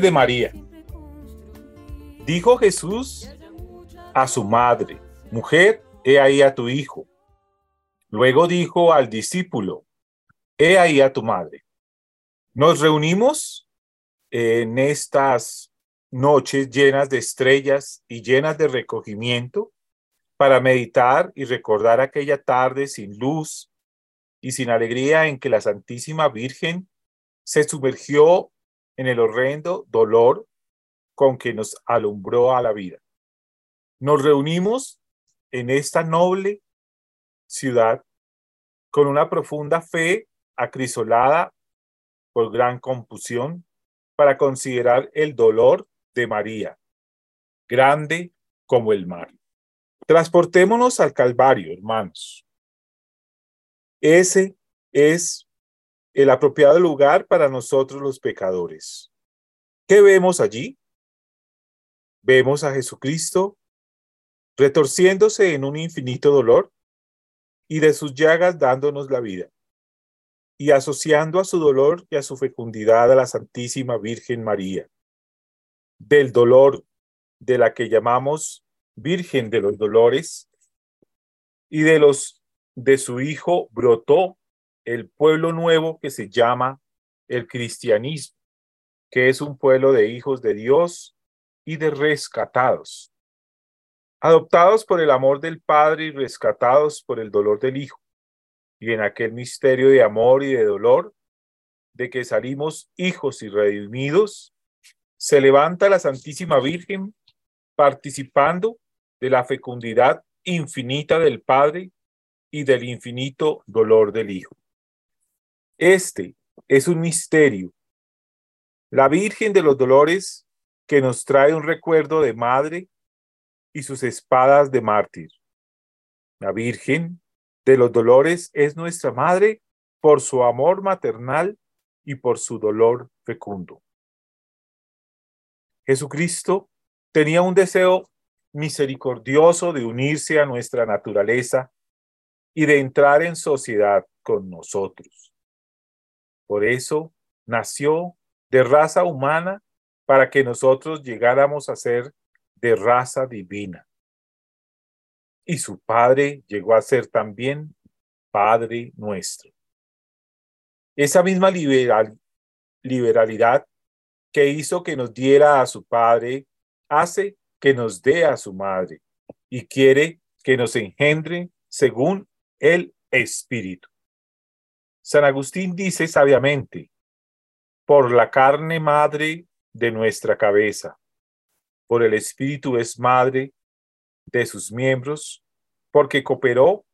De María. Dijo Jesús a su madre, mujer, he ahí a tu hijo. Luego dijo al discípulo, he ahí a tu madre. Nos reunimos en estas noches llenas de estrellas y llenas de recogimiento para meditar y recordar aquella tarde sin luz y sin alegría en que la Santísima Virgen se sumergió en el horrendo dolor con que nos alumbró a la vida. Nos reunimos en esta noble ciudad con una profunda fe acrisolada por gran confusión para considerar el dolor de María, grande como el mar. Transportémonos al Calvario, hermanos. Ese es el apropiado lugar para nosotros los pecadores. ¿Qué vemos allí? Vemos a Jesucristo retorciéndose en un infinito dolor y de sus llagas dándonos la vida, y asociando a su dolor y a su fecundidad a la Santísima Virgen María. Del dolor de la que llamamos Virgen de los Dolores y de los de su Hijo brotó el pueblo nuevo que se llama el cristianismo, que es un pueblo de hijos de Dios y de rescatados, adoptados por el amor del Padre y rescatados por el dolor del Hijo. Y en aquel misterio de amor y de dolor, de que salimos hijos y redimidos, se levanta la Santísima Virgen participando de la fecundidad infinita del Padre y del infinito dolor del Hijo. Este es un misterio. La Virgen de los Dolores que nos trae un recuerdo de madre y sus espadas de mártir. La Virgen de los Dolores es nuestra madre por su amor maternal y por su dolor fecundo. Jesucristo tenía un deseo misericordioso de unirse a nuestra naturaleza y de entrar en sociedad con nosotros. Por eso nació de raza humana para que nosotros llegáramos a ser de raza divina. Y su Padre llegó a ser también Padre nuestro. Esa misma liberal, liberalidad que hizo que nos diera a su Padre, hace que nos dé a su Madre y quiere que nos engendre según el Espíritu. San Agustín dice sabiamente, por la carne madre de nuestra cabeza, por el Espíritu es madre de sus miembros, porque cooperó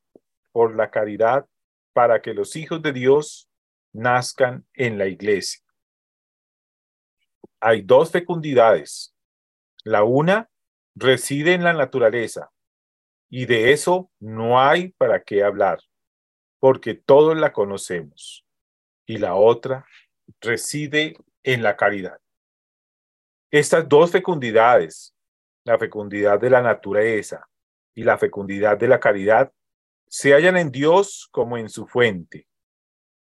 por la caridad para que los hijos de Dios nazcan en la iglesia. Hay dos fecundidades. La una reside en la naturaleza y de eso no hay para qué hablar, porque todos la conocemos. Y la otra reside en la caridad. Estas dos fecundidades, la fecundidad de la naturaleza y la fecundidad de la caridad, se hallan en Dios como en su fuente.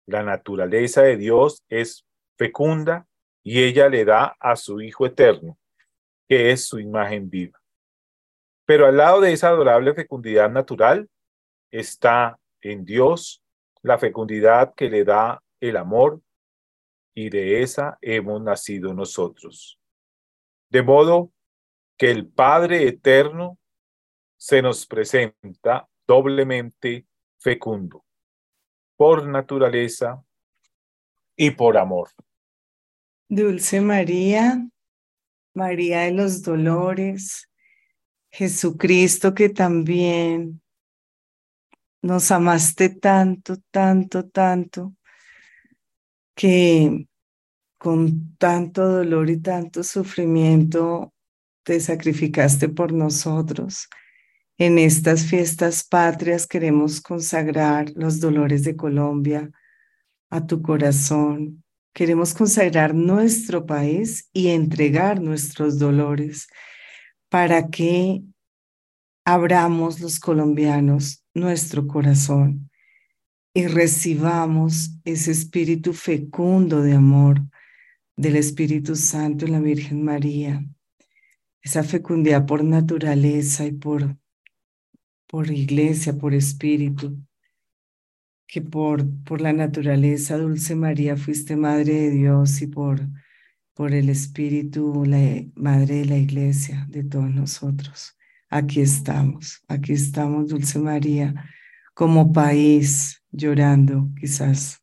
La naturaleza de Dios es fecunda y ella le da a su Hijo eterno, que es su imagen viva. Pero al lado de esa adorable fecundidad natural está en Dios la fecundidad que le da el amor y de esa hemos nacido nosotros. De modo que el Padre eterno se nos presenta doblemente fecundo, por naturaleza y por amor. Dulce María, María de los Dolores, Jesucristo que también nos amaste tanto, tanto, tanto, que con tanto dolor y tanto sufrimiento te sacrificaste por nosotros. En estas fiestas patrias queremos consagrar los dolores de Colombia a tu corazón. Queremos consagrar nuestro país y entregar nuestros dolores para que abramos los colombianos nuestro corazón y recibamos ese espíritu fecundo de amor del Espíritu Santo y la Virgen María, esa fecundidad por naturaleza y por, por iglesia, por espíritu, que por, por la naturaleza, Dulce María, fuiste Madre de Dios y por, por el Espíritu, la Madre de la Iglesia, de todos nosotros. Aquí estamos, aquí estamos, Dulce María, como país llorando quizás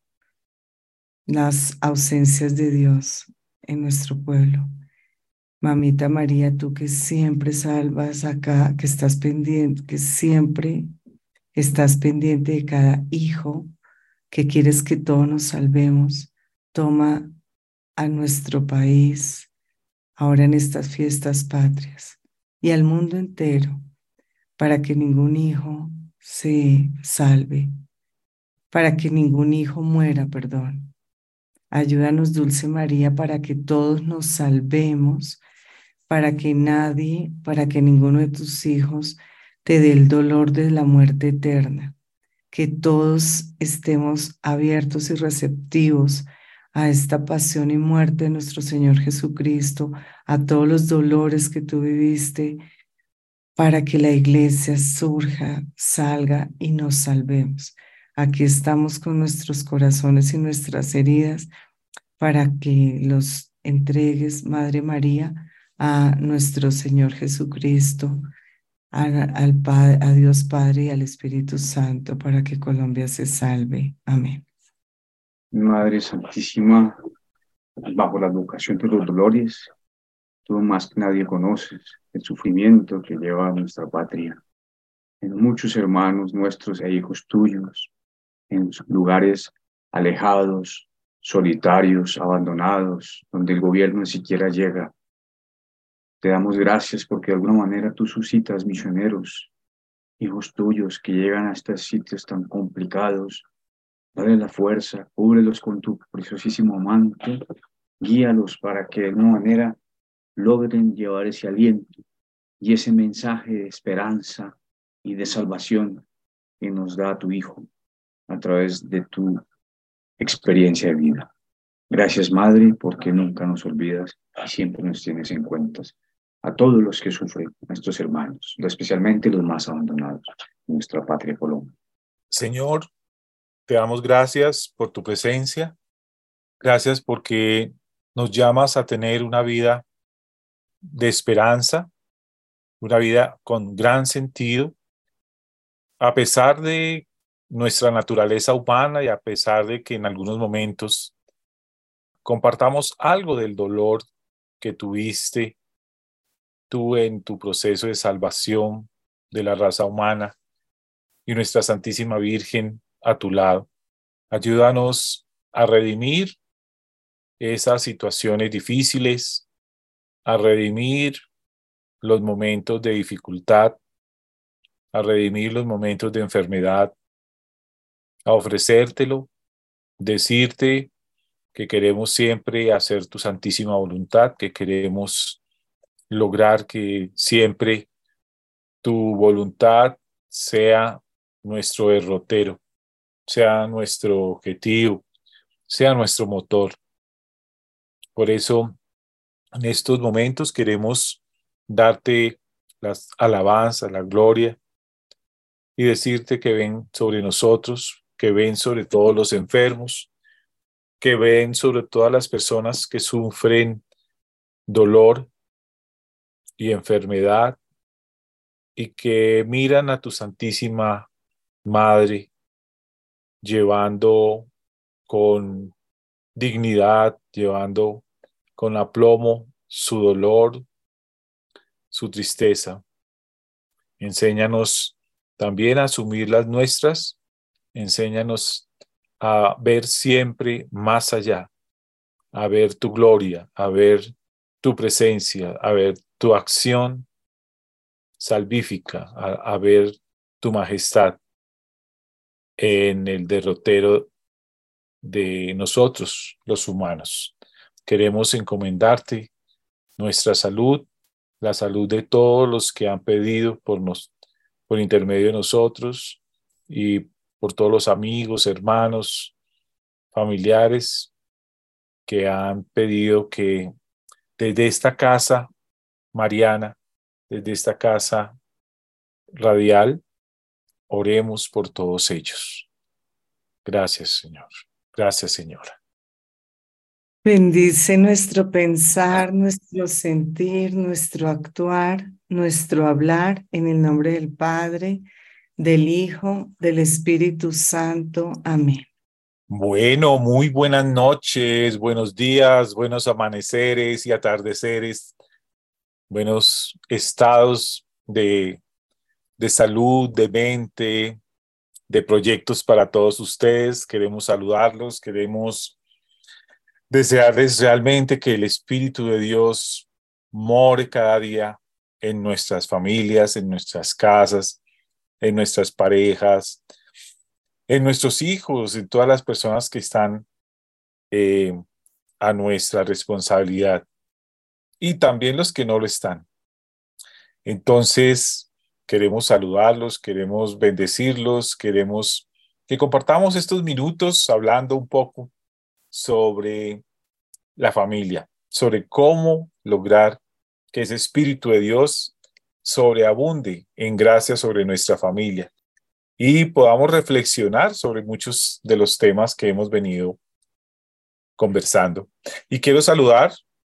las ausencias de Dios en nuestro pueblo. Mamita María, tú que siempre salvas acá, que estás pendiente, que siempre estás pendiente de cada hijo, que quieres que todos nos salvemos, toma a nuestro país ahora en estas fiestas patrias y al mundo entero para que ningún hijo se salve, para que ningún hijo muera, perdón. Ayúdanos, Dulce María, para que todos nos salvemos, para que nadie, para que ninguno de tus hijos te dé el dolor de la muerte eterna. Que todos estemos abiertos y receptivos a esta pasión y muerte de nuestro Señor Jesucristo, a todos los dolores que tú viviste, para que la iglesia surja, salga y nos salvemos. Aquí estamos con nuestros corazones y nuestras heridas para que los entregues, Madre María, a nuestro Señor Jesucristo, a, al a Dios Padre y al Espíritu Santo, para que Colombia se salve. Amén. Madre Santísima, bajo la vocación de los dolores, tú más que nadie conoces el sufrimiento que lleva a nuestra patria. En muchos hermanos nuestros e hijos tuyos, en lugares alejados, solitarios, abandonados, donde el gobierno ni siquiera llega. Te damos gracias porque de alguna manera tú suscitas misioneros, hijos tuyos que llegan a estos sitios tan complicados, Dale la fuerza, cúbrelos con tu preciosísimo manto, guíalos para que de alguna manera logren llevar ese aliento y ese mensaje de esperanza y de salvación que nos da tu Hijo a través de tu experiencia de vida. Gracias, Madre, porque nunca nos olvidas y siempre nos tienes en cuenta. A todos los que sufren, nuestros hermanos, especialmente los más abandonados, en nuestra patria Colombia. Señor, te damos gracias por tu presencia. Gracias porque nos llamas a tener una vida de esperanza, una vida con gran sentido, a pesar de nuestra naturaleza humana y a pesar de que en algunos momentos compartamos algo del dolor que tuviste tú en tu proceso de salvación de la raza humana y nuestra Santísima Virgen a tu lado. Ayúdanos a redimir esas situaciones difíciles, a redimir los momentos de dificultad, a redimir los momentos de enfermedad, a ofrecértelo, decirte que queremos siempre hacer tu santísima voluntad, que queremos lograr que siempre tu voluntad sea nuestro derrotero, sea nuestro objetivo, sea nuestro motor. Por eso, en estos momentos queremos darte las alabanzas, la gloria y decirte que ven sobre nosotros, que ven sobre todos los enfermos, que ven sobre todas las personas que sufren dolor y enfermedad y que miran a tu Santísima Madre llevando con dignidad, llevando con aplomo su dolor, su tristeza. Enséñanos también a asumir las nuestras Enséñanos a ver siempre más allá, a ver tu gloria, a ver tu presencia, a ver tu acción salvífica, a, ver tu majestad en el derrotero de nosotros, los humanos. Queremos encomendarte nuestra salud, la salud de todos los que han pedido por, nos, por intermedio de nosotros y por todos los amigos, hermanos, familiares que han pedido que desde esta casa mariana, desde esta casa radial, oremos por todos ellos. Gracias, Señor. Gracias, Señora. Bendice nuestro pensar, nuestro sentir, nuestro actuar, nuestro hablar en el nombre del Padre, del Hijo, del Espíritu Santo. Amén. Bueno, muy buenas noches, buenos días, buenos amaneceres y atardeceres, buenos estados de, de salud, de mente, de proyectos para todos ustedes. Queremos saludarlos, queremos desearles realmente que el Espíritu de Dios more cada día en nuestras familias, en nuestras casas, en nuestras parejas, en nuestros hijos, en todas las personas que están eh, a nuestra responsabilidad y también los que no lo están. Entonces, queremos saludarlos, queremos bendecirlos, queremos que compartamos estos minutos hablando un poco sobre la familia, sobre cómo lograr que ese Espíritu de Dios sobreabunde en gracia sobre nuestra familia y podamos reflexionar sobre muchos de los temas que hemos venido conversando. Y quiero saludar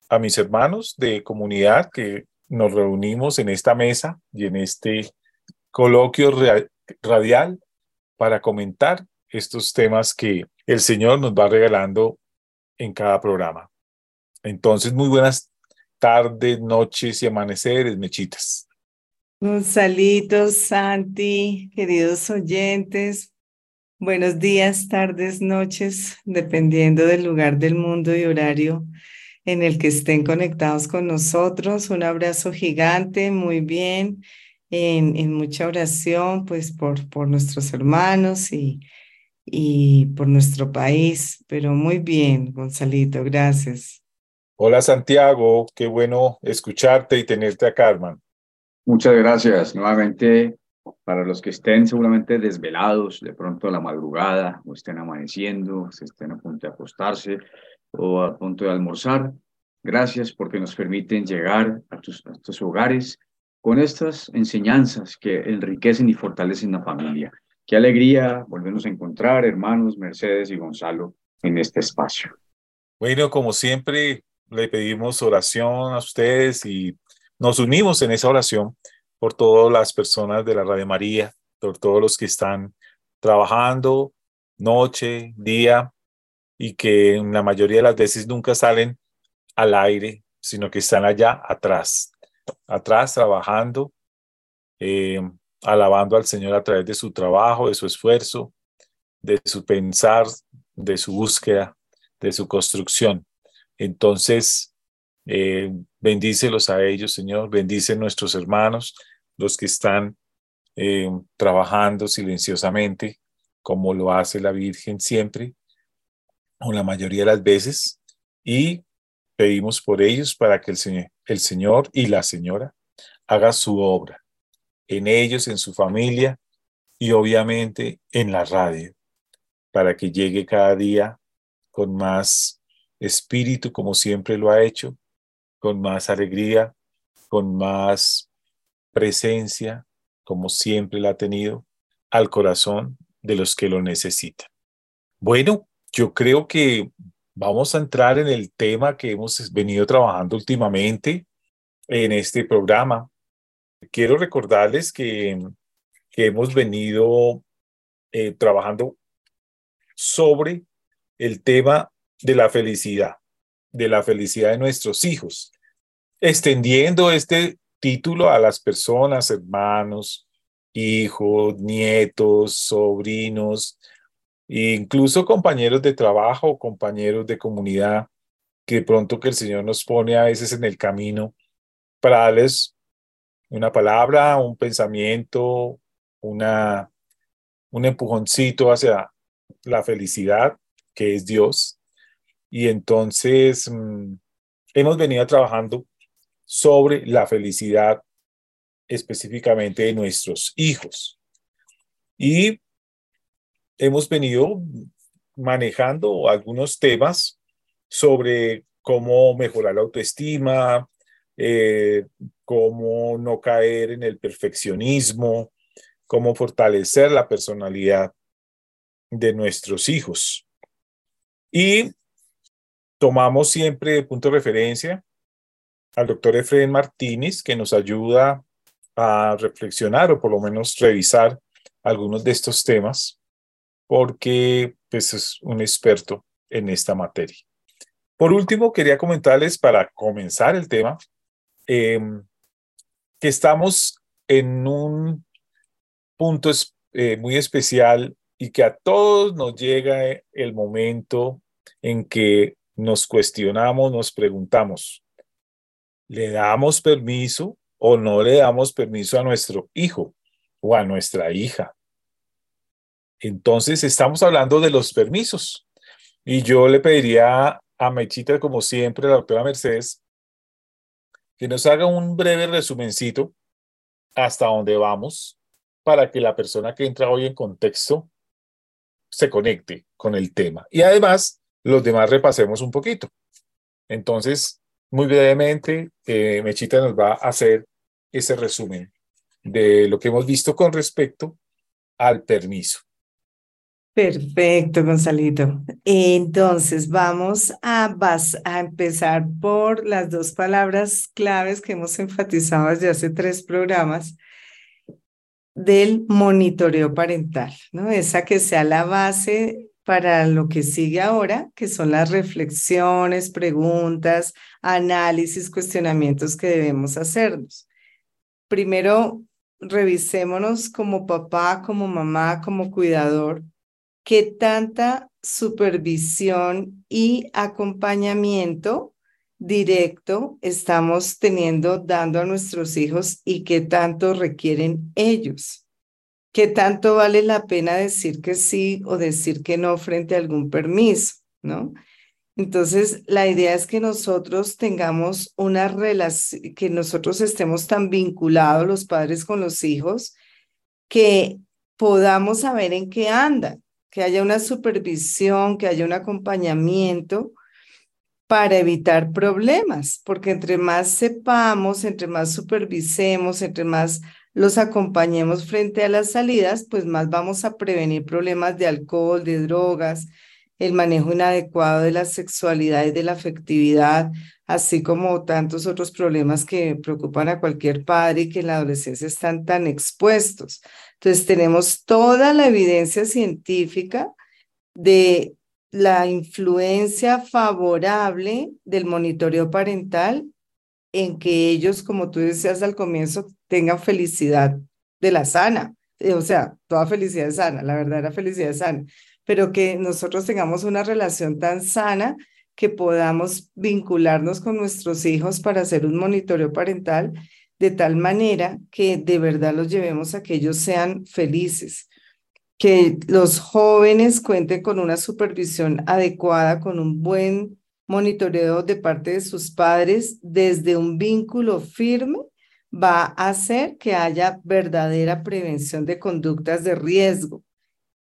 a mis hermanos de comunidad que nos reunimos en esta mesa y en este coloquio radial para comentar estos temas que el Señor nos va regalando en cada programa. Entonces, muy buenas tardes, noches y amaneceres, mechitas. Gonzalito, Santi, queridos oyentes, buenos días, tardes, noches, dependiendo del lugar del mundo y horario en el que estén conectados con nosotros. Un abrazo gigante, muy bien, en, en mucha oración, pues por, por nuestros hermanos y, y por nuestro país, pero muy bien, Gonzalito, gracias. Hola Santiago, qué bueno escucharte y tenerte acá, hermano. Muchas gracias nuevamente para los que estén seguramente desvelados de pronto a la madrugada o estén amaneciendo, se estén a punto de acostarse o a punto de almorzar. Gracias porque nos permiten llegar a tus, hogares con estas enseñanzas que enriquecen y fortalecen la familia. Qué alegría volvernos a encontrar, hermanos Mercedes y Gonzalo, en este espacio. Bueno, como siempre, le pedimos oración a ustedes y nos unimos en esa oración por todas las personas de la Radio María, por todos los que están trabajando noche, día, y que en la mayoría de las veces nunca salen al aire, sino que están allá atrás, atrás trabajando, eh, alabando al Señor a través de su trabajo, de su esfuerzo, de su pensar, de su búsqueda, de su construcción. Entonces, eh, bendícelos a ellos, Señor. Bendice nuestros hermanos, los que están eh, trabajando silenciosamente, como lo hace la Virgen siempre, o la mayoría de las veces. Y pedimos por ellos para que el Señor, el Señor y la Señora haga su obra en ellos, en su familia y obviamente en la radio, para que llegue cada día con más espíritu como siempre lo ha hecho con más alegría, con más presencia, como siempre la ha tenido, al corazón de los que lo necesitan. Bueno, yo creo que vamos a entrar en el tema que hemos venido trabajando últimamente en este programa. Quiero recordarles que, que hemos venido eh, trabajando sobre el tema de la felicidad de la felicidad de nuestros hijos, extendiendo este título a las personas, hermanos, hijos, nietos, sobrinos, incluso compañeros de trabajo, compañeros de comunidad que pronto que el Señor nos pone a veces en el camino para darles una palabra, un pensamiento, una, un empujoncito hacia la felicidad, que es Dios. Y entonces mm, hemos venido trabajando sobre la felicidad específicamente de nuestros hijos. Y hemos venido manejando algunos temas sobre cómo mejorar la autoestima, eh, cómo no caer en el perfeccionismo, cómo fortalecer la personalidad de nuestros hijos. Y tomamos siempre de punto de referencia al doctor Efraín Martínez, que nos ayuda a reflexionar o por lo menos revisar algunos de estos temas, porque pues, es un experto en esta materia. Por último, quería comentarles para comenzar el tema em, que estamos en un punto eh, muy especial y que a todos nos llega el momento en que nos cuestionamos, nos preguntamos, ¿le damos permiso o no le damos permiso a nuestro hijo o a nuestra hija? Entonces, estamos hablando de los permisos. Y yo le pediría a Mechita, como siempre, la doctora Mercedes, que nos haga un breve resumencito hasta dónde vamos para que la persona que entra hoy en contexto se conecte con el tema. Y además, los demás repasemos un poquito. Entonces, muy brevemente, eh, Mechita nos va a hacer ese resumen de lo que hemos visto con respecto al permiso. Perfecto, Gonzalito. Entonces, vamos a, a empezar por las dos palabras claves que hemos enfatizado desde hace tres programas del monitoreo parental, ¿no? Esa que sea la base para lo que sigue ahora, que son las reflexiones, preguntas, análisis, cuestionamientos que debemos hacernos. Primero, revisémonos como papá, como mamá, como cuidador, qué tanta supervisión y acompañamiento directo estamos teniendo, dando a nuestros hijos y qué tanto requieren ellos. ¿Qué tanto vale la pena decir que sí o decir que no frente a algún permiso? ¿No? Entonces, la idea es que nosotros tengamos una relación, que nosotros estemos tan vinculados los padres con los hijos, que podamos saber en qué andan, que haya una supervisión, que haya un acompañamiento para evitar problemas, porque entre más sepamos, entre más supervisemos, entre más los acompañemos frente a las salidas, pues más vamos a prevenir problemas de alcohol, de drogas, el manejo inadecuado de la sexualidad y de la afectividad, así como tantos otros problemas que preocupan a cualquier padre y que en la adolescencia están tan expuestos. Entonces tenemos toda la evidencia científica de la influencia favorable del monitoreo parental en que ellos, como tú decías al comienzo, tengan felicidad de la sana. Eh, o sea, toda felicidad es sana, la verdadera felicidad es sana, pero que nosotros tengamos una relación tan sana que podamos vincularnos con nuestros hijos para hacer un monitoreo parental de tal manera que de verdad los llevemos a que ellos sean felices, que los jóvenes cuenten con una supervisión adecuada, con un buen monitoreo de parte de sus padres desde un vínculo firme, va a hacer que haya verdadera prevención de conductas de riesgo,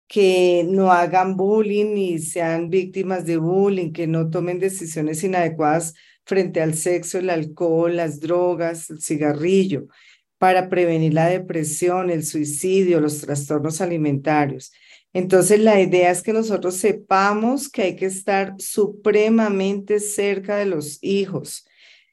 que no hagan bullying ni sean víctimas de bullying, que no tomen decisiones inadecuadas frente al sexo, el alcohol, las drogas, el cigarrillo, para prevenir la depresión, el suicidio, los trastornos alimentarios. Entonces, la idea es que nosotros sepamos que hay que estar supremamente cerca de los hijos,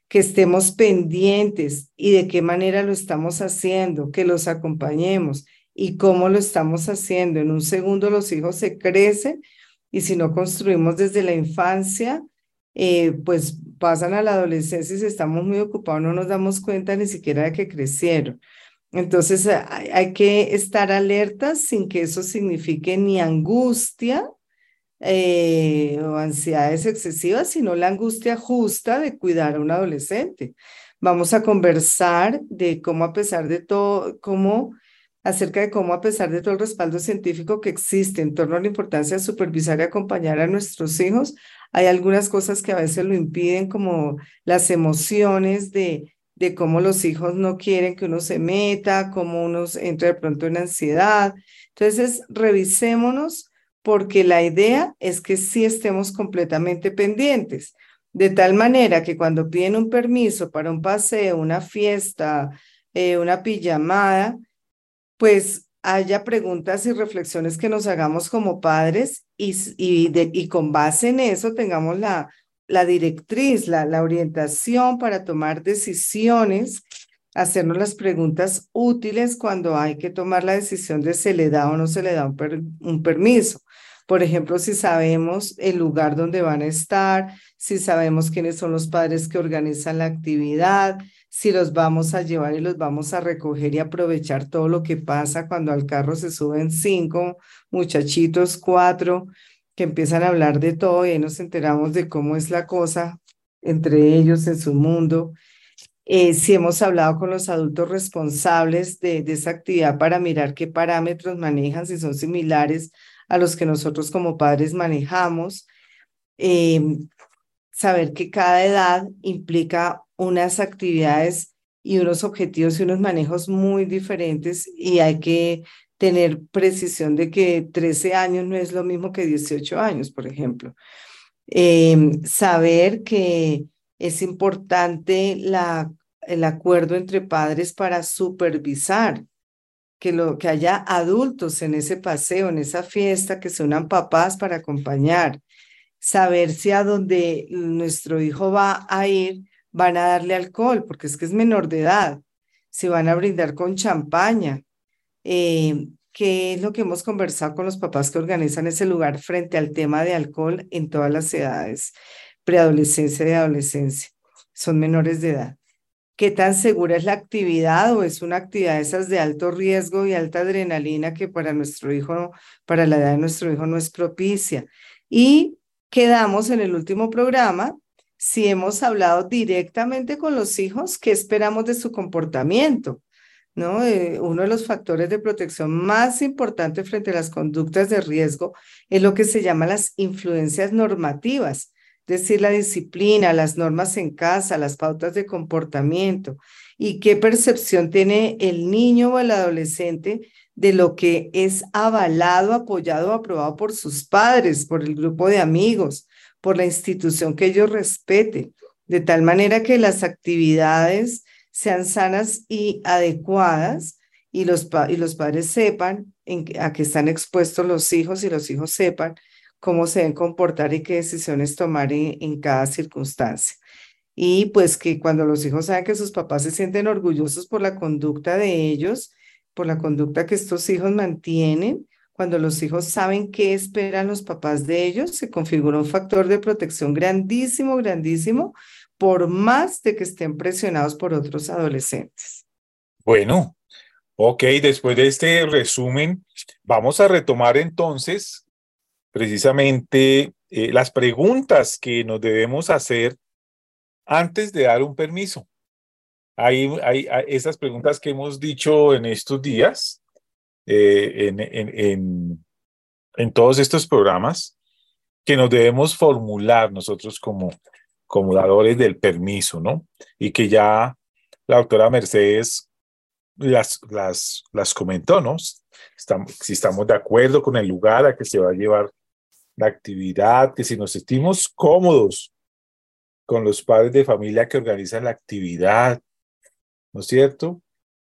que estemos pendientes y de qué manera lo estamos haciendo, que los acompañemos y cómo lo estamos haciendo. En un segundo los hijos se crecen y si no construimos desde la infancia, eh, pues pasan a la adolescencia y si estamos muy ocupados no nos damos cuenta ni siquiera de que crecieron. Entonces hay, que estar alertas sin que eso signifique ni angustia eh, o ansiedades excesivas, sino la angustia justa de cuidar a un adolescente. Vamos a conversar de cómo a pesar de todo, cómo acerca de cómo a pesar de todo el respaldo científico que existe en torno a la importancia de supervisar y acompañar a nuestros hijos, hay algunas cosas que a veces lo impiden, como las emociones de, de cómo los hijos no quieren que uno se meta, cómo uno entra de pronto en ansiedad. Entonces, revisémonos porque la idea es que sí estemos completamente pendientes, de tal manera que cuando piden un permiso para un paseo, una fiesta, eh, una pijamada, pues haya preguntas y reflexiones que nos hagamos como padres y, y, con base en eso tengamos la, la directriz, la, la orientación para tomar decisiones, hacernos las preguntas útiles cuando hay que tomar la decisión de se le da o no se le da un permiso. Por ejemplo, si sabemos el lugar donde van a estar, si sabemos quiénes son los padres que organizan la actividad, si los vamos a llevar y los vamos a recoger y aprovechar todo lo que pasa cuando al carro se suben cinco muchachitos, cuatro, que empiezan a hablar de todo y nos enteramos de cómo es la cosa entre ellos en su mundo. Eh, si hemos hablado con los adultos responsables de, de, esa actividad para mirar qué parámetros manejan, si son similares a los que nosotros como padres manejamos. Eh, saber que cada edad implica unas actividades y unos objetivos y unos manejos muy diferentes y hay que tener precisión de que 13 años no es lo mismo que 18 años, por ejemplo. Eh, saber que es importante la, el acuerdo entre padres para supervisar que, lo, que haya adultos en ese paseo, en esa fiesta, que se unan papás para acompañar. Saber si a donde nuestro hijo va a ir van a darle alcohol, porque es que es menor de edad, si van a brindar con champaña, eh, qué es lo que hemos conversado con los papás que organizan ese lugar frente al tema de alcohol en todas las edades, preadolescencia y adolescencia, son menores de edad. ¿Qué tan segura es la actividad o es una actividad esas de alto riesgo y alta adrenalina que para nuestro hijo, para la edad de nuestro hijo no es propicia? Y quedamos en el último programa si hemos hablado directamente con los hijos, ¿qué esperamos de su comportamiento? ¿No? Eh, uno de los factores de protección más importantes frente a las conductas de riesgo es lo que se llama las influencias normativas, es decir, la disciplina, las normas en casa, las pautas de comportamiento y qué percepción tiene el niño o el adolescente de lo que es avalado, apoyado aprobado por sus padres, por el grupo de amigos, por la institución que ellos respete, de tal manera que las actividades sean sanas y adecuadas y los, y los padres sepan a qué están expuestos los hijos y los hijos sepan cómo se deben comportar y qué decisiones tomar en cada circunstancia. Y pues que cuando los hijos saben que sus papás se sienten orgullosos por la conducta de ellos, por la conducta que estos hijos mantienen, cuando los hijos saben qué esperan los papás de ellos, se configura un factor de protección grandísimo, grandísimo, por más de que estén presionados por otros adolescentes. Bueno, ok, después de este resumen, vamos a retomar entonces precisamente eh, las preguntas que nos debemos hacer antes de dar un permiso. Hay, hay, hay esas preguntas que hemos dicho en estos días, eh, en, en, en, todos estos programas que nos debemos formular nosotros como, como dadores del permiso, ¿no? Y que ya la doctora Mercedes las, las, las comentó, ¿no? Estamos, si estamos de acuerdo con el lugar a que se va a llevar la actividad, que si nos sentimos cómodos con los padres de familia que organizan la actividad, ¿no es cierto?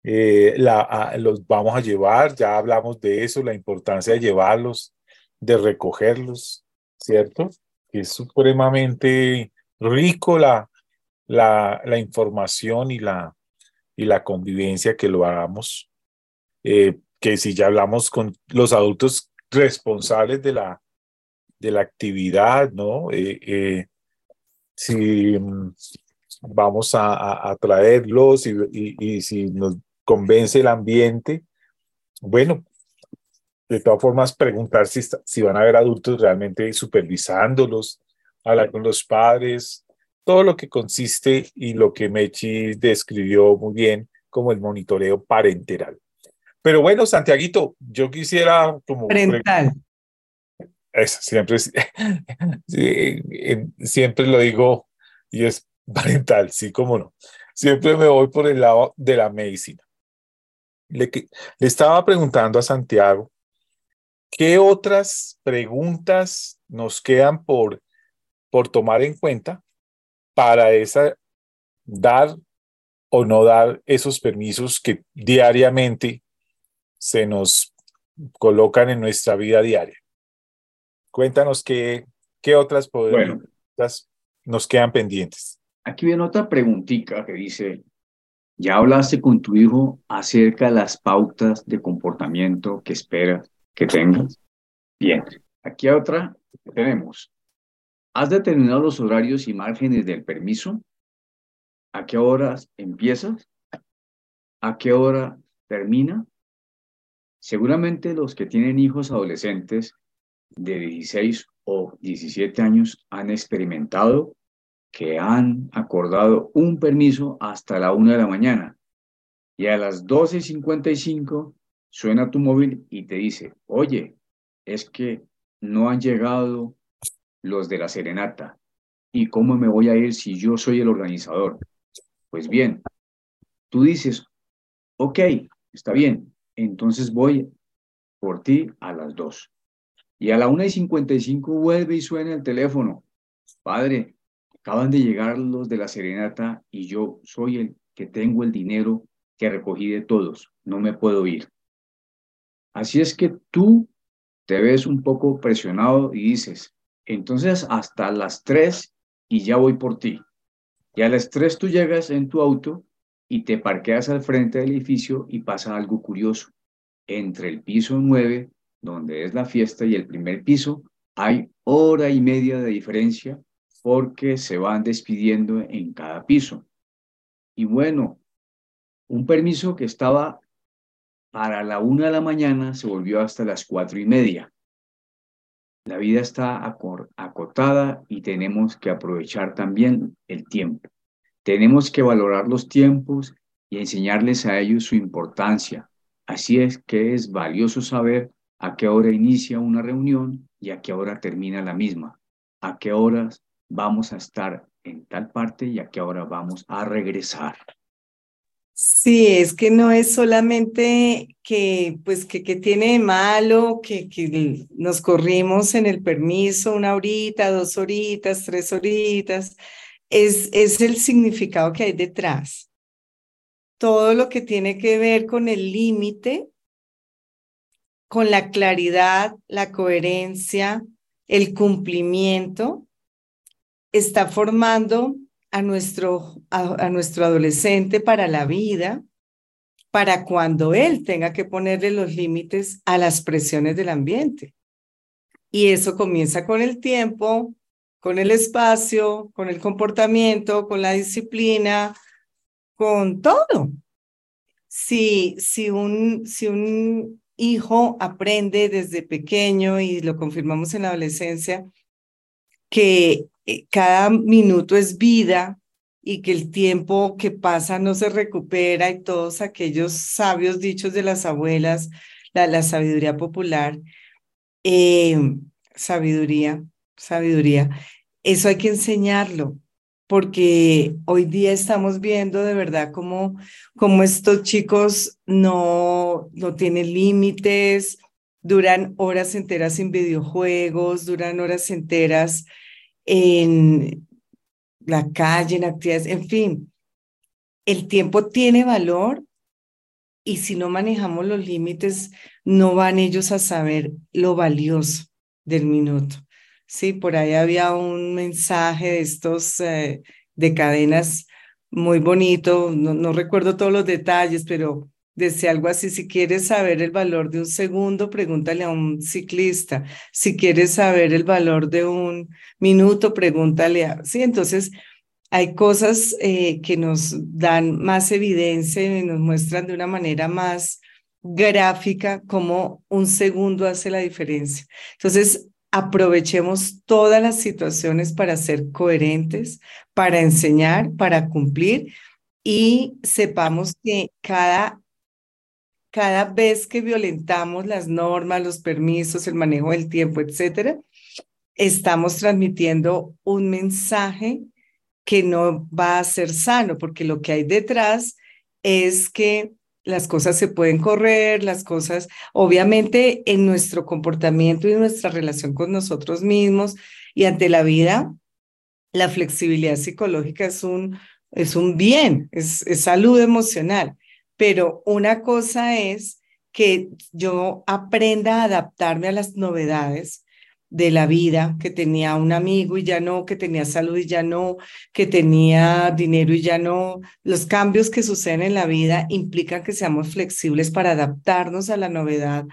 Eh, la, los vamos a llevar, ya hablamos de eso, la importancia de llevarlos, de recogerlos, ¿cierto? Es supremamente rico la, la, la información y la, y la convivencia que lo hagamos, eh, que si ya hablamos con los adultos responsables de la, de la actividad, ¿no? Eh, si mm, vamos a, a, traerlos y, y, y, si nos convence el ambiente, bueno, de todas formas, preguntar si, si van a haber adultos realmente supervisándolos, hablar con los padres, todo lo que consiste y lo que Mechi describió muy bien como el monitoreo parenteral. Pero bueno, Santiaguito, yo quisiera como... Parental. Eso, siempre, siempre lo digo y es parental, sí, cómo no. Siempre me voy por el lado de la medicina. Le, le estaba preguntando a Santiago, ¿qué otras preguntas nos quedan por, por tomar en cuenta para esa, dar o no dar esos permisos que diariamente se nos colocan en nuestra vida diaria? Cuéntanos qué, qué otras preguntas nos quedan pendientes. Aquí viene otra preguntita que dice, ¿ya hablaste con tu hijo acerca de las pautas de comportamiento que esperas que tengas? Bien, aquí otra tenemos. ¿Has determinado los horarios y márgenes del permiso? ¿A qué horas empiezas? ¿A qué hora termina? Seguramente los que tienen hijos adolescentes de 16 o 17 años han experimentado que han acordado un permiso hasta la una de la mañana y a las 12.55 suena tu móvil y te dice, oye, es que no han llegado los de la serenata. ¿Y cómo me voy a ir si yo soy el organizador? Pues bien, tú dices, ok, está bien, entonces voy por ti a las dos. Y a la una y cincuenta y cinco vuelve y suena el teléfono. Padre, acaban de llegar los de la serenata y yo soy el que tengo el dinero que recogí de todos. No me puedo ir. Así es que tú te ves un poco presionado y dices, entonces hasta las tres y ya voy por ti. Y a las tres tú llegas en tu auto y te parqueas al frente del edificio y pasa algo curioso. Entre el piso nueve donde es la fiesta, y el primer piso, hay hora y media de diferencia porque se van despidiendo en cada piso. Y bueno, un permiso que estaba para la una de la mañana se volvió hasta las cuatro y media. La vida está acotada y tenemos que aprovechar también el tiempo. Tenemos que valorar los tiempos y enseñarles a ellos su importancia. Así es que es valioso saber a qué hora inicia una reunión y a qué hora termina la misma, a qué horas vamos a estar en tal parte y a qué hora vamos a regresar. Sí, es que no es solamente que, pues, que, que tiene de malo, que, que nos corrimos en el permiso una horita, dos horitas, tres horitas, es, es el significado que hay detrás. Todo lo que tiene que ver con el límite con la claridad, la coherencia, el cumplimiento, está formando a nuestro, a, nuestro adolescente para la vida, para cuando él tenga que ponerle los límites a las presiones del ambiente. Y eso comienza con el tiempo, con el espacio, con el comportamiento, con la disciplina, con todo. Si, si, un, si un hijo aprende desde pequeño, y lo confirmamos en la adolescencia, que eh, cada minuto es vida y que el tiempo que pasa no se recupera y todos aquellos sabios dichos de las abuelas, la, la sabiduría popular, eh, sabiduría, sabiduría, eso hay que enseñarlo porque hoy día estamos viendo de verdad cómo, cómo estos chicos no, no tienen límites, duran horas enteras en videojuegos, duran horas enteras en la calle, en actividades, en fin. El tiempo tiene valor y si no manejamos los límites, no van ellos a saber lo valioso del minuto. Sí, por ahí había un mensaje de estos eh, de cadenas muy bonito, no, no, recuerdo todos los detalles, pero decía algo así, si quieres saber el valor de un segundo, pregúntale a un ciclista, si quieres saber el valor de un minuto, pregúntale a... Sí, entonces hay cosas eh, que nos dan más evidencia y nos muestran de una manera más gráfica cómo un segundo hace la diferencia. Entonces, aprovechemos todas las situaciones para ser coherentes, para enseñar, para cumplir y sepamos que cada, cada vez que violentamos las normas, los permisos, el manejo del tiempo, etcétera, estamos transmitiendo un mensaje que no va a ser sano, porque lo que hay detrás es que las cosas se pueden correr, las cosas, obviamente en nuestro comportamiento y nuestra relación con nosotros mismos y ante la vida, la flexibilidad psicológica es un, es un bien, es, es salud emocional, pero una cosa es que yo aprenda a adaptarme a las novedades de la vida, que tenía un amigo y ya no, que tenía salud y ya no, que tenía dinero y ya no. Los cambios que suceden en la vida implican que seamos flexibles para adaptarnos a la novedad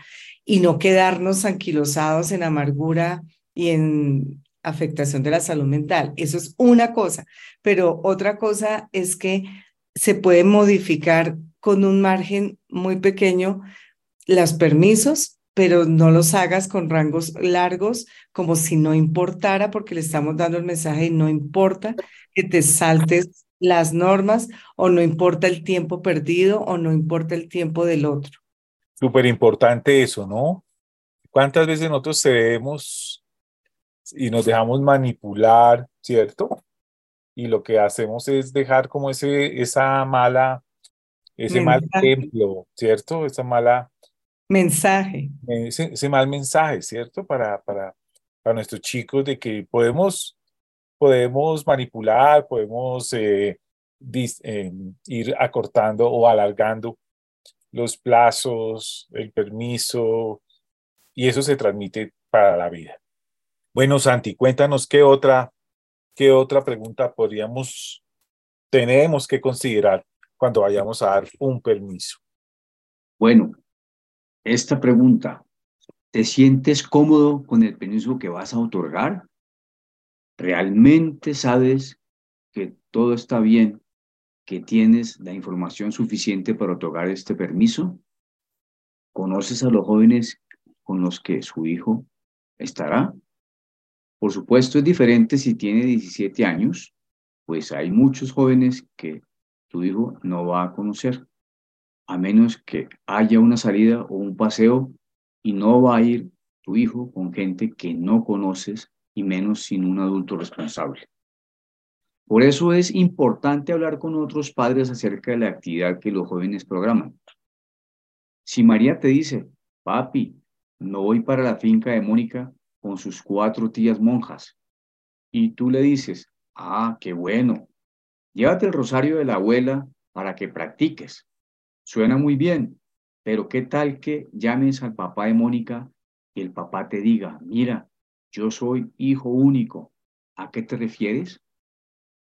y no quedarnos anquilosados en amargura y en afectación de la salud mental. Eso es una cosa, pero otra cosa es que se puede modificar con un margen muy pequeño los permisos pero no los hagas con rangos largos como si no importara, porque le estamos dando el mensaje y no importa que te saltes las normas o no importa el tiempo perdido o no importa el tiempo del otro. Súper importante eso, ¿no? ¿Cuántas veces nosotros cedemos y nos dejamos manipular, ¿cierto? Y lo que hacemos es dejar como ese, esa mala, ese mal ejemplo, ¿cierto? Esa mala mensaje. Ese, mal mensaje, ¿cierto? Para, para, para nuestros chicos de que podemos, podemos manipular, podemos eh, eh, ir acortando o alargando los plazos, el permiso, y eso se transmite para la vida. Bueno, Santi, cuéntanos qué otra, qué otra pregunta podríamos, tenemos que considerar cuando vayamos a dar un permiso. Bueno, esta pregunta, ¿te sientes cómodo con el permiso que vas a otorgar? ¿Realmente sabes que todo está bien, que tienes la información suficiente para otorgar este permiso? ¿Conoces a los jóvenes con los que su hijo estará? Por supuesto, es diferente si tiene 17 años, pues hay muchos jóvenes que tu hijo no va a conocer a menos que haya una salida o un paseo y no va a ir tu hijo con gente que no conoces y menos sin un adulto responsable. Por eso es importante hablar con otros padres acerca de la actividad que los jóvenes programan. Si María te dice, papi, no voy para la finca de Mónica con sus cuatro tías monjas, y tú le dices, ah, qué bueno, llévate el rosario de la abuela para que practiques. Suena muy bien, pero ¿qué tal que llames al papá de Mónica y el papá te diga, mira, yo soy hijo único, ¿a qué te refieres?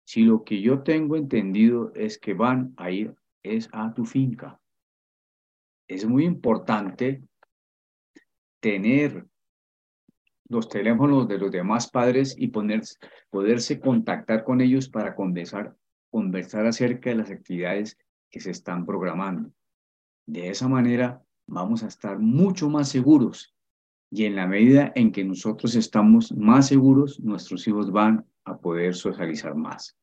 Si lo que yo tengo entendido es que van a ir es a tu finca. Es muy importante tener los teléfonos de los demás padres y poderse contactar con ellos para conversar, conversar acerca de las actividades que se están programando. De esa manera vamos a estar mucho más seguros y en la medida en que nosotros estamos más seguros, nuestros hijos van a poder socializar más.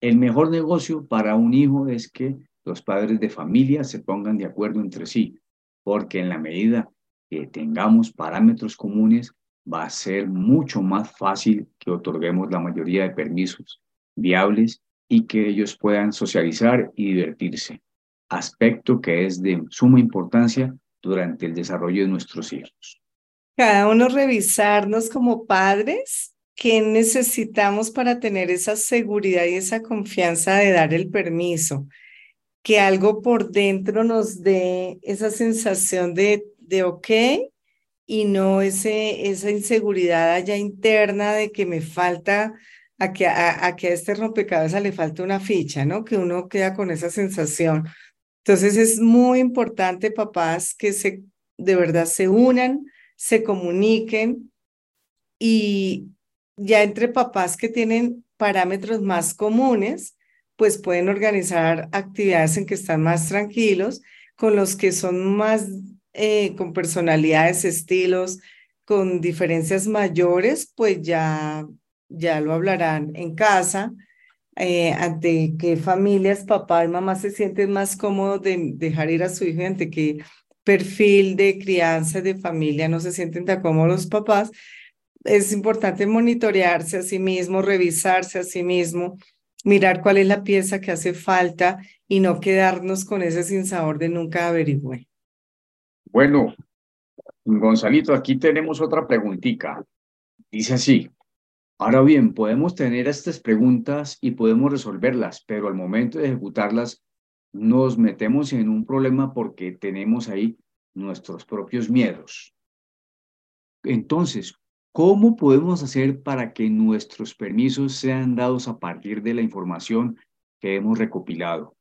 El mejor negocio para un hijo es que los padres de familia se pongan de acuerdo entre sí, porque en la medida que tengamos parámetros comunes, va a ser mucho más fácil que otorguemos la mayoría de permisos viables y que ellos puedan socializar y divertirse, aspecto que es de suma importancia durante el desarrollo de nuestros hijos. Cada uno revisarnos como padres qué necesitamos para tener esa seguridad y esa confianza de dar el permiso, que algo por dentro nos dé esa sensación de, de ok y no ese, esa inseguridad allá interna de que me falta a que a, que a este rompecabezas le falta una ficha, ¿no? Que uno queda con esa sensación. Entonces es muy importante, papás, que se de verdad se unan, se comuniquen y ya entre papás que tienen parámetros más comunes, pues pueden organizar actividades en que están más tranquilos, con los que son más eh, con personalidades, estilos, con diferencias mayores, pues ya, ya lo hablarán en casa. Eh, ante qué familias, papá y mamá se sienten más cómodos de dejar ir a su hijo ante qué perfil de crianza, de familia no se sienten tan cómodos los papás. Es importante monitorearse a sí mismo, revisarse a sí mismo, mirar cuál es la pieza que hace falta y no quedarnos con ese sinsabor de nunca averigüe. Bueno, Gonzalito, aquí tenemos otra preguntita. Dice así, ahora bien, podemos tener estas preguntas y podemos resolverlas, pero al momento de ejecutarlas nos metemos en un problema porque tenemos ahí nuestros propios miedos. Entonces, ¿cómo podemos hacer para que nuestros permisos sean dados a partir de la información que hemos recopilado?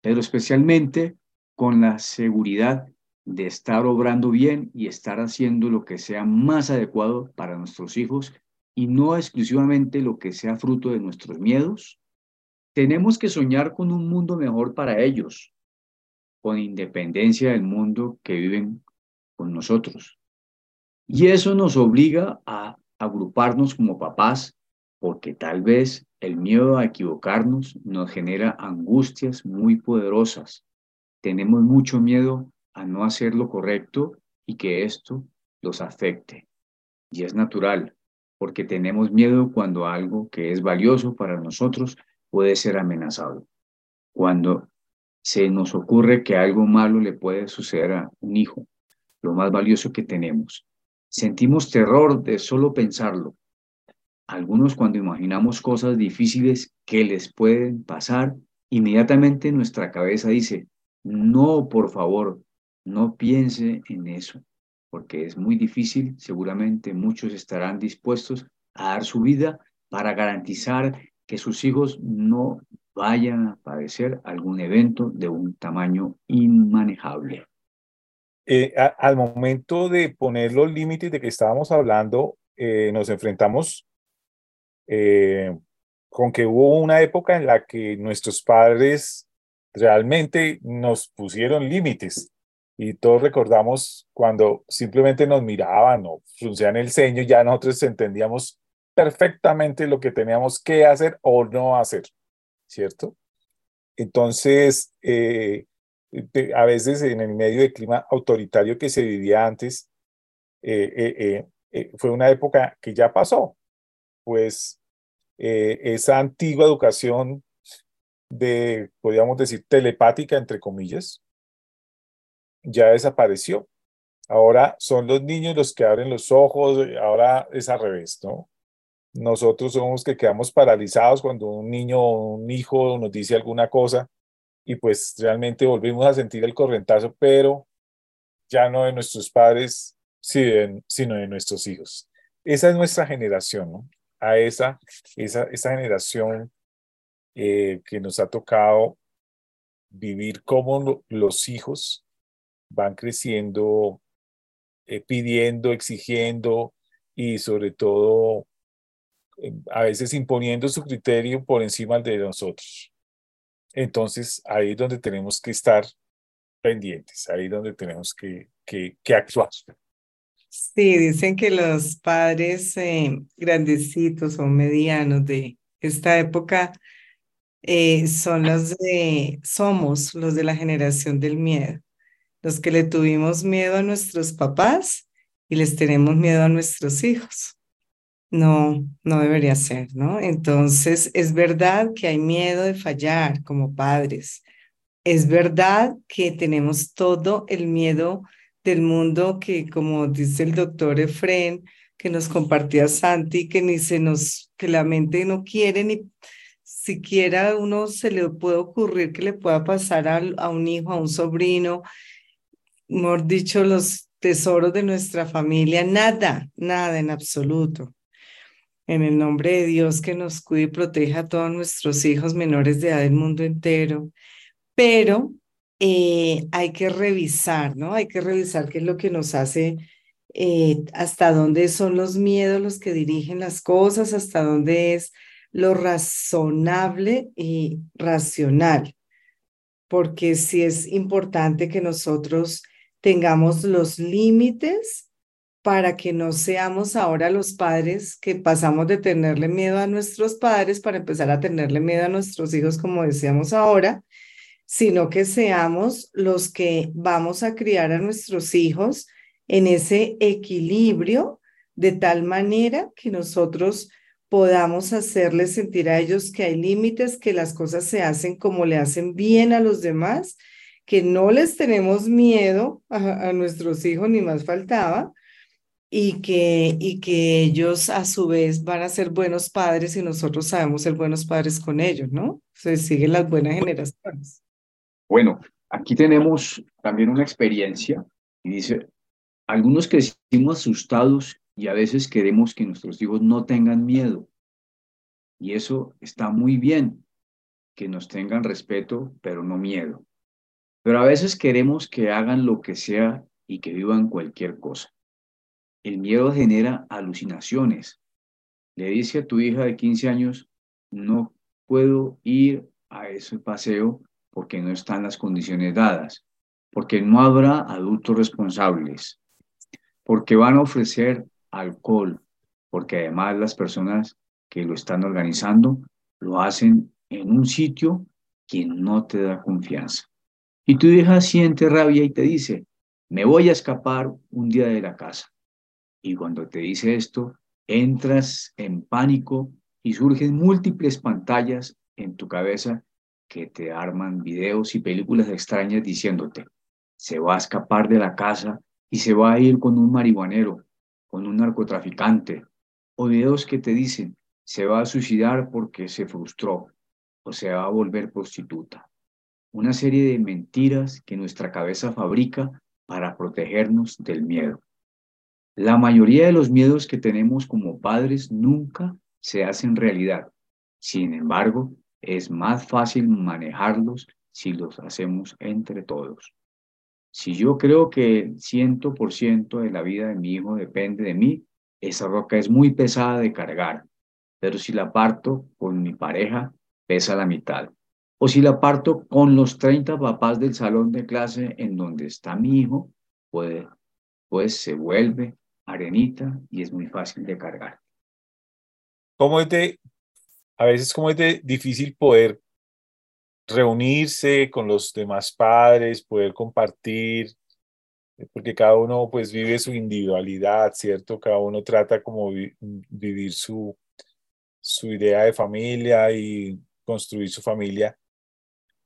Pero especialmente con la seguridad de estar obrando bien y estar haciendo lo que sea más adecuado para nuestros hijos y no exclusivamente lo que sea fruto de nuestros miedos? Tenemos que soñar con un mundo mejor para ellos, con independencia del mundo que viven con nosotros. Y eso nos obliga a agruparnos como papás, porque tal vez el miedo a equivocarnos nos genera angustias muy poderosas. Tenemos mucho miedo a no hacer lo correcto y que esto los afecte. Y es natural, porque tenemos miedo cuando algo que es valioso para nosotros puede ser amenazado. Cuando se nos ocurre que algo malo le puede suceder a un hijo, lo más valioso que tenemos. Sentimos terror de solo pensarlo. Algunos cuando imaginamos cosas difíciles que les pueden pasar, inmediatamente nuestra cabeza dice, no, por favor, no piense en eso, porque es muy difícil, seguramente muchos estarán dispuestos a dar su vida para garantizar que sus hijos no vayan a padecer algún evento de un tamaño inmanejable. Eh, al momento de poner los límites de que estábamos hablando, eh, nos enfrentamos eh, con que hubo una época en la que nuestros padres realmente nos pusieron límites y todos recordamos cuando simplemente nos miraban o fruncían el ceño, ya nosotros entendíamos perfectamente lo que teníamos que hacer o no hacer, ¿cierto? Entonces, eh, a veces en el medio del clima autoritario que se vivía antes, eh, eh, fue una época que ya pasó, pues esa antigua educación de, podríamos decir, telepática, entre comillas, ya desapareció. Ahora son los niños los que abren los ojos, ahora es al revés, ¿no? Nosotros somos que quedamos paralizados cuando un niño o un hijo nos dice alguna cosa y pues realmente volvimos a sentir el correntazo, pero ya no de nuestros padres, sino de nuestros hijos. Esa es nuestra generación, ¿no? A esa, esa, esa generación eh, que nos ha tocado vivir como los hijos van creciendo, eh, pidiendo, exigiendo y sobre todo eh, a veces imponiendo su criterio por encima de nosotros. Entonces ahí es donde tenemos que estar pendientes, ahí es donde tenemos que, que, actuar. Sí, dicen que los padres eh, grandecitos o medianos de esta época son los de, somos los de la generación del miedo los que le tuvimos miedo a nuestros papás y les tenemos miedo a nuestros hijos. No, no debería ser, ¿no? Entonces, es verdad que hay miedo de fallar como padres. Es verdad que tenemos todo el miedo del mundo que, como dice el doctor Efren, que nos compartía Santi, que ni se nos, que la mente no quiere ni siquiera uno se le puede ocurrir que le pueda pasar a, a un hijo, a un sobrino, mejor dicho, los tesoros de nuestra familia, nada, nada en absoluto. En el nombre de Dios que nos cuide y proteja a todos nuestros hijos menores de edad del mundo entero. Pero eh, hay que revisar, ¿no? Hay que revisar qué es lo que nos hace, eh, hasta dónde son los miedos los que dirigen las cosas, hasta dónde es lo razonable y racional. porque sí es importante que nosotros tengamos los límites para que no seamos ahora los padres que pasamos de tenerle miedo a nuestros padres para empezar a tenerle miedo a nuestros hijos, como decíamos ahora, sino que seamos los que vamos a criar a nuestros hijos en ese equilibrio de tal manera que nosotros podamos hacerles sentir a ellos que hay límites, que las cosas se hacen como le hacen bien a los demás, que no les tenemos miedo a, nuestros hijos, ni más faltaba, y que, y que ellos a su vez van a ser buenos padres y nosotros sabemos ser buenos padres con ellos, ¿no? Se siguen las buenas generaciones. Bueno, aquí tenemos también una experiencia y dice, algunos crecimos asustados y a veces queremos que nuestros hijos no tengan miedo. Y eso está muy bien, que nos tengan respeto, pero no miedo. Pero a veces queremos que hagan lo que sea y que vivan cualquier cosa. El miedo genera alucinaciones. Le dice a tu hija de 15 años, no puedo ir a ese paseo porque no están las condiciones dadas, porque no habrá adultos responsables, porque van a ofrecer alcohol, porque además las personas que lo están organizando lo hacen en un sitio que no te da confianza. Y tu hija siente rabia y te dice, me voy a escapar un día de la casa. Y cuando te dice esto, entras en pánico y surgen múltiples pantallas en tu cabeza que te arman videos y películas extrañas diciéndote, se va a escapar de la casa y se va a ir con un marihuanero con un narcotraficante, o videos que te dicen se va a suicidar porque se frustró o se va a volver prostituta. Una serie de mentiras que nuestra cabeza fabrica para protegernos del miedo. La mayoría de los miedos que tenemos como padres nunca se hacen realidad. Sin embargo, es más fácil manejarlos si los hacemos entre todos. Si yo creo que el 100% de la vida de mi hijo depende de mí, esa roca es muy pesada de cargar. Pero si la parto con mi pareja, pesa la mitad. O si la parto con los 30 papás del salón de clase en donde está mi hijo, pues se vuelve arenita y es muy fácil de cargar. ¿Cómo es de, a veces cómo es de difícil poder reunirse con los demás padres, poder compartir, porque cada uno pues vive su individualidad, ¿cierto? Cada uno trata como vivir su, su idea de familia y construir su familia.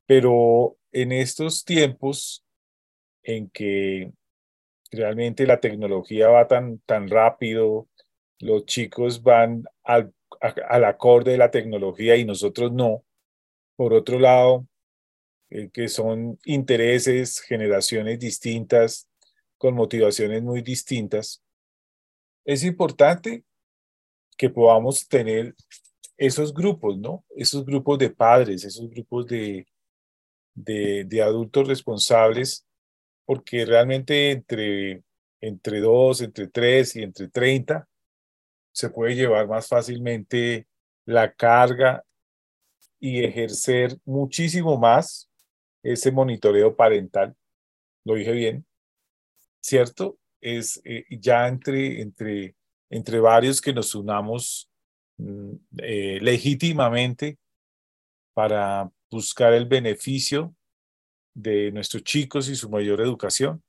Pero en estos tiempos en que realmente la tecnología va tan, tan rápido, los chicos van al, al acorde de la tecnología y nosotros no, por otro lado, eh, que son intereses, generaciones distintas, con motivaciones muy distintas, es importante que podamos tener esos grupos, ¿no? Esos grupos de padres, esos grupos de, de, de adultos responsables, porque realmente entre, entre dos, entre tres y entre treinta se puede llevar más fácilmente la carga y ejercer muchísimo más ese monitoreo parental. Lo dije bien, ¿cierto? Es eh, ya entre, entre, entre varios que nos unamos mm, eh, legítimamente para buscar el beneficio de nuestros chicos y su mayor educación.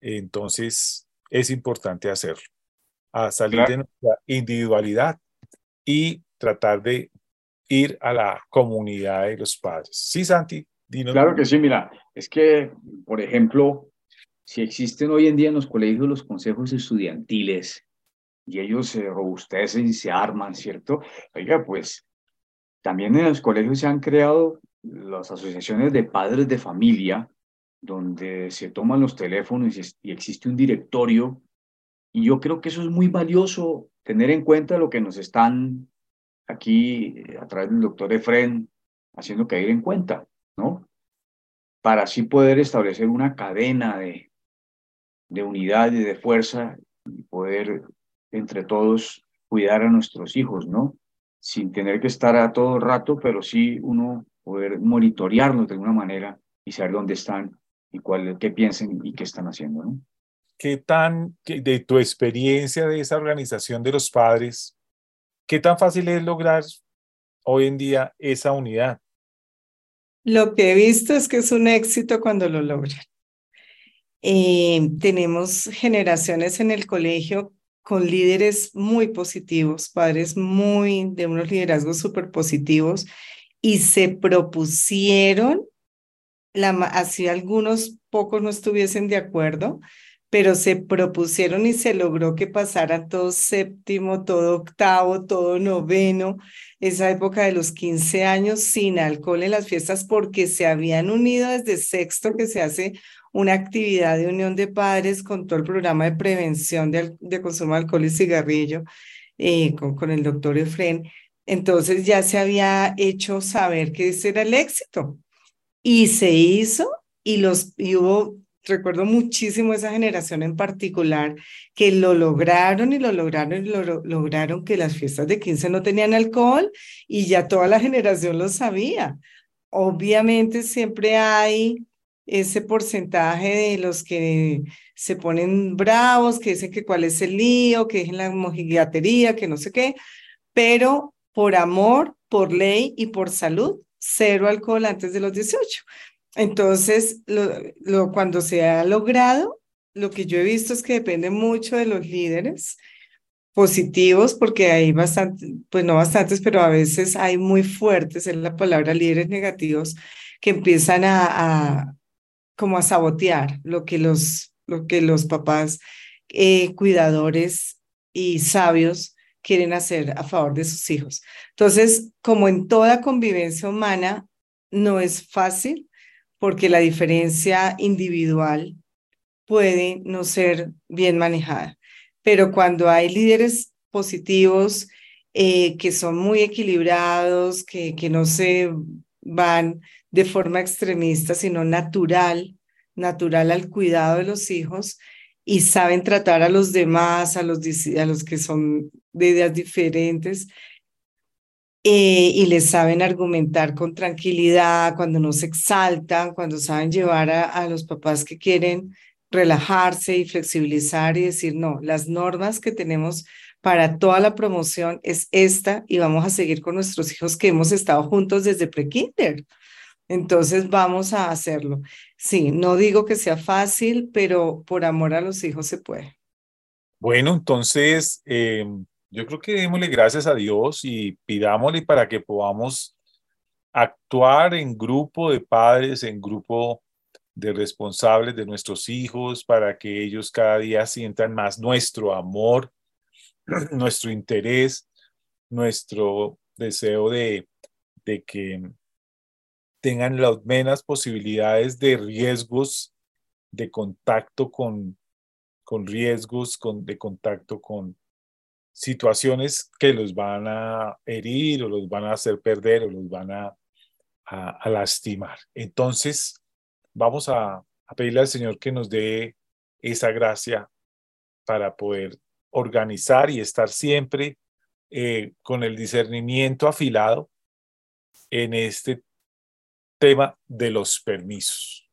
Entonces, es importante hacerlo, a salir de nuestra individualidad y tratar de ir a la comunidad de los padres. Sí, Santi. Claro que sí, mira, es que, por ejemplo, si existen hoy en día en los colegios los consejos estudiantiles y ellos se robustecen y se arman, ¿cierto? Oiga, pues también en los colegios se han creado las asociaciones de padres de familia, donde se toman los teléfonos y existe un directorio. Y yo creo que eso es muy valioso, tener en cuenta lo que nos están aquí eh, a través del doctor Efren haciendo caer en cuenta, ¿no? Para así poder establecer una cadena de, de unidad y de fuerza y poder entre todos cuidar a nuestros hijos, ¿no? Sin tener que estar a todo rato, pero sí uno poder monitorearlos de alguna manera y saber dónde están y cuál, qué piensen y qué están haciendo. ¿no? ¿Qué tan, de tu experiencia de esa organización de los padres, qué tan fácil es lograr hoy en día esa unidad? Lo que he visto es que es un éxito cuando lo logran. Eh, tenemos generaciones en el colegio con líderes muy positivos, padres muy de unos liderazgos súper positivos y se propusieron, la, así algunos pocos no estuviesen de acuerdo, pero se propusieron y se logró que pasaran todo séptimo, todo octavo, todo noveno, esa época de los 15 años sin alcohol en las fiestas porque se habían unido desde sexto que se hace una actividad de unión de padres con todo el programa de prevención de, de consumo de alcohol y cigarrillo eh, con, con el doctor Efren. Entonces ya se había hecho saber que ese era el éxito y se hizo y, los, y hubo recuerdo muchísimo esa generación en particular, que lo lograron y lo lograron y lo, lograron que las fiestas de 15 no tenían alcohol y ya toda la generación lo sabía. Obviamente siempre hay ese porcentaje de los que se ponen bravos, que dicen que cuál es el lío, que es la mojigatería, que no sé qué, pero por amor, por ley y por salud, cero alcohol antes de los 18. Entonces, cuando se ha logrado, lo que yo he visto es que depende mucho de los líderes positivos, porque hay bastante, pues no bastantes, pero a veces hay muy fuertes, en la palabra líderes negativos, que empiezan a, como a sabotear lo que los, lo que los papás eh, cuidadores y sabios quieren hacer a favor de sus hijos. Entonces, como en toda convivencia humana, no es fácil, porque la diferencia individual puede no ser bien manejada. Pero cuando hay líderes positivos eh, que son muy equilibrados, que, que no se van de forma extremista, sino natural, natural al cuidado de los hijos y saben tratar a los demás, a los, a los que son de ideas diferentes, eh, y les saben argumentar con tranquilidad, cuando no se exaltan, cuando saben llevar a, a los papás que quieren relajarse y flexibilizar y decir, no, las normas que tenemos para toda la promoción es esta y vamos a seguir con nuestros hijos que hemos estado juntos desde pre-kinder. Entonces vamos a hacerlo. Sí, no digo que sea fácil, pero por amor a los hijos se puede. Bueno, entonces, eh, yo creo que démosle gracias a Dios y pidámosle para que podamos actuar en grupo de padres, en grupo de responsables de nuestros hijos, para que ellos cada día sientan más nuestro amor, nuestro interés, nuestro deseo de, de que tengan las menos posibilidades de riesgos de contacto con, con riesgos con, de contacto con, situaciones que los van a herir o los van a hacer perder o los van a, a, lastimar. Entonces, vamos a, pedirle al Señor que nos dé esa gracia para poder organizar y estar siempre eh, con el discernimiento afilado en este tema de los permisos.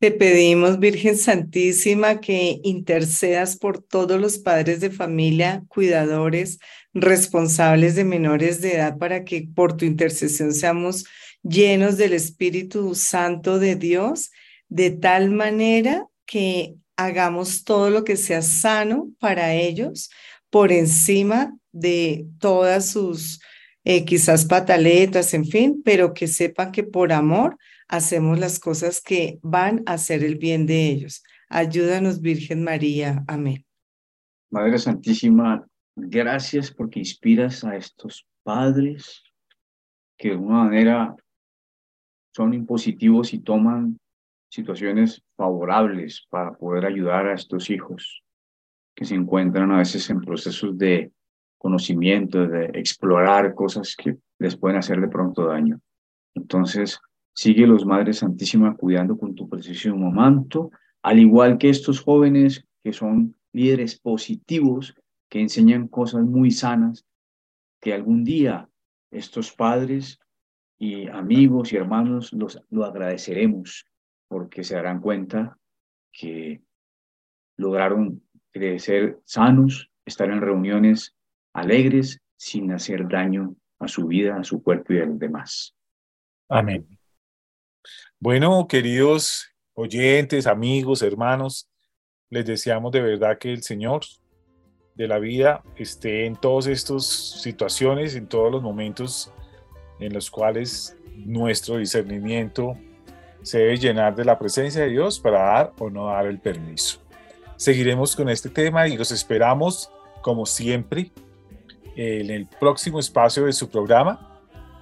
Te pedimos, Virgen Santísima, que intercedas por todos los padres de familia, cuidadores, responsables de menores de edad, para que por tu intercesión seamos llenos del Espíritu Santo de Dios, de tal manera que hagamos todo lo que sea sano para ellos, por encima de todas sus eh, quizás pataletas, en fin, pero que sepan que por amor hacemos las cosas que van a hacer el bien de ellos. Ayúdanos, Virgen María. Amén. Madre Santísima, gracias porque inspiras a estos padres que de alguna manera son impositivos y toman situaciones favorables para poder ayudar a estos hijos que se encuentran a veces en procesos de conocimiento, de explorar cosas que les pueden hacer de pronto daño. Entonces, Sigue los Madre Santísima cuidando con tu precioso manto, al igual que estos jóvenes que son líderes positivos, que enseñan cosas muy sanas, que algún día estos padres y amigos y hermanos los, lo agradeceremos porque se darán cuenta que lograron crecer sanos, estar en reuniones alegres sin hacer daño a su vida, a su cuerpo y a los demás. Amén. Bueno, queridos oyentes, amigos, hermanos, les deseamos de verdad que el Señor de la vida esté en todas estas situaciones, en todos los momentos en los cuales nuestro discernimiento se debe llenar de la presencia de Dios para dar o no dar el permiso. Seguiremos con este tema y los esperamos, como siempre, en el próximo espacio de su programa,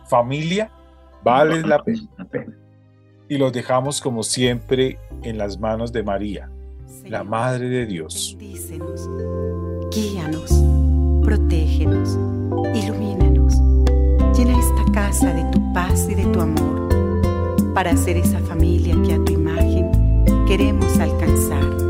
Familia, vale la pena. Y los dejamos, como siempre, en las manos de María, la Madre de Dios. Bendícenos, guíanos, protégenos, ilumínanos. Llena esta casa de tu paz y de tu amor para ser esa familia que a tu imagen queremos alcanzar